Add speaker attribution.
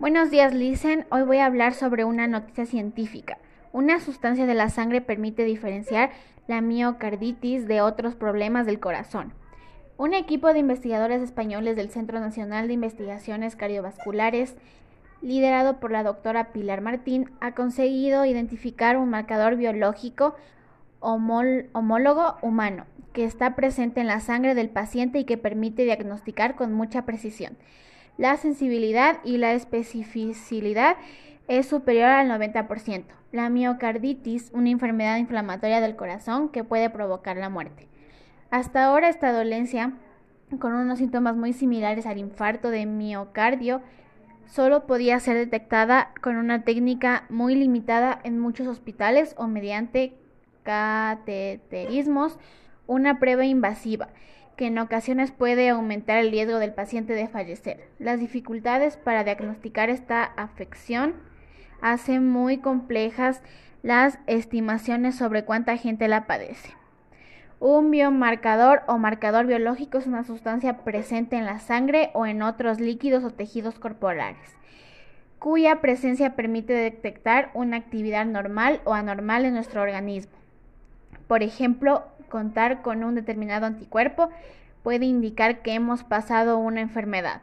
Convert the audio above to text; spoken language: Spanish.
Speaker 1: Buenos días, Listen. Hoy voy a hablar sobre una noticia científica. Una sustancia de la sangre permite diferenciar la miocarditis de otros problemas del corazón. Un equipo de investigadores españoles del Centro Nacional de Investigaciones Cardiovasculares, liderado por la doctora Pilar Martín, ha conseguido identificar un marcador biológico homólogo humano que está presente en la sangre del paciente y que permite diagnosticar con mucha precisión. La sensibilidad y la especificidad es superior al 90%. La miocarditis, una enfermedad inflamatoria del corazón que puede provocar la muerte. Hasta ahora esta dolencia, con unos síntomas muy similares al infarto de miocardio, solo podía ser detectada con una técnica muy limitada en muchos hospitales o mediante cateterismos, una prueba invasiva que en ocasiones puede aumentar el riesgo del paciente de fallecer. Las dificultades para diagnosticar esta afección hacen muy complejas las estimaciones sobre cuánta gente la padece. Un biomarcador o marcador biológico es una sustancia presente en la sangre o en otros líquidos o tejidos corporales, cuya presencia permite detectar una actividad normal o anormal en nuestro organismo. Por ejemplo, contar con un determinado anticuerpo puede indicar que hemos pasado una enfermedad.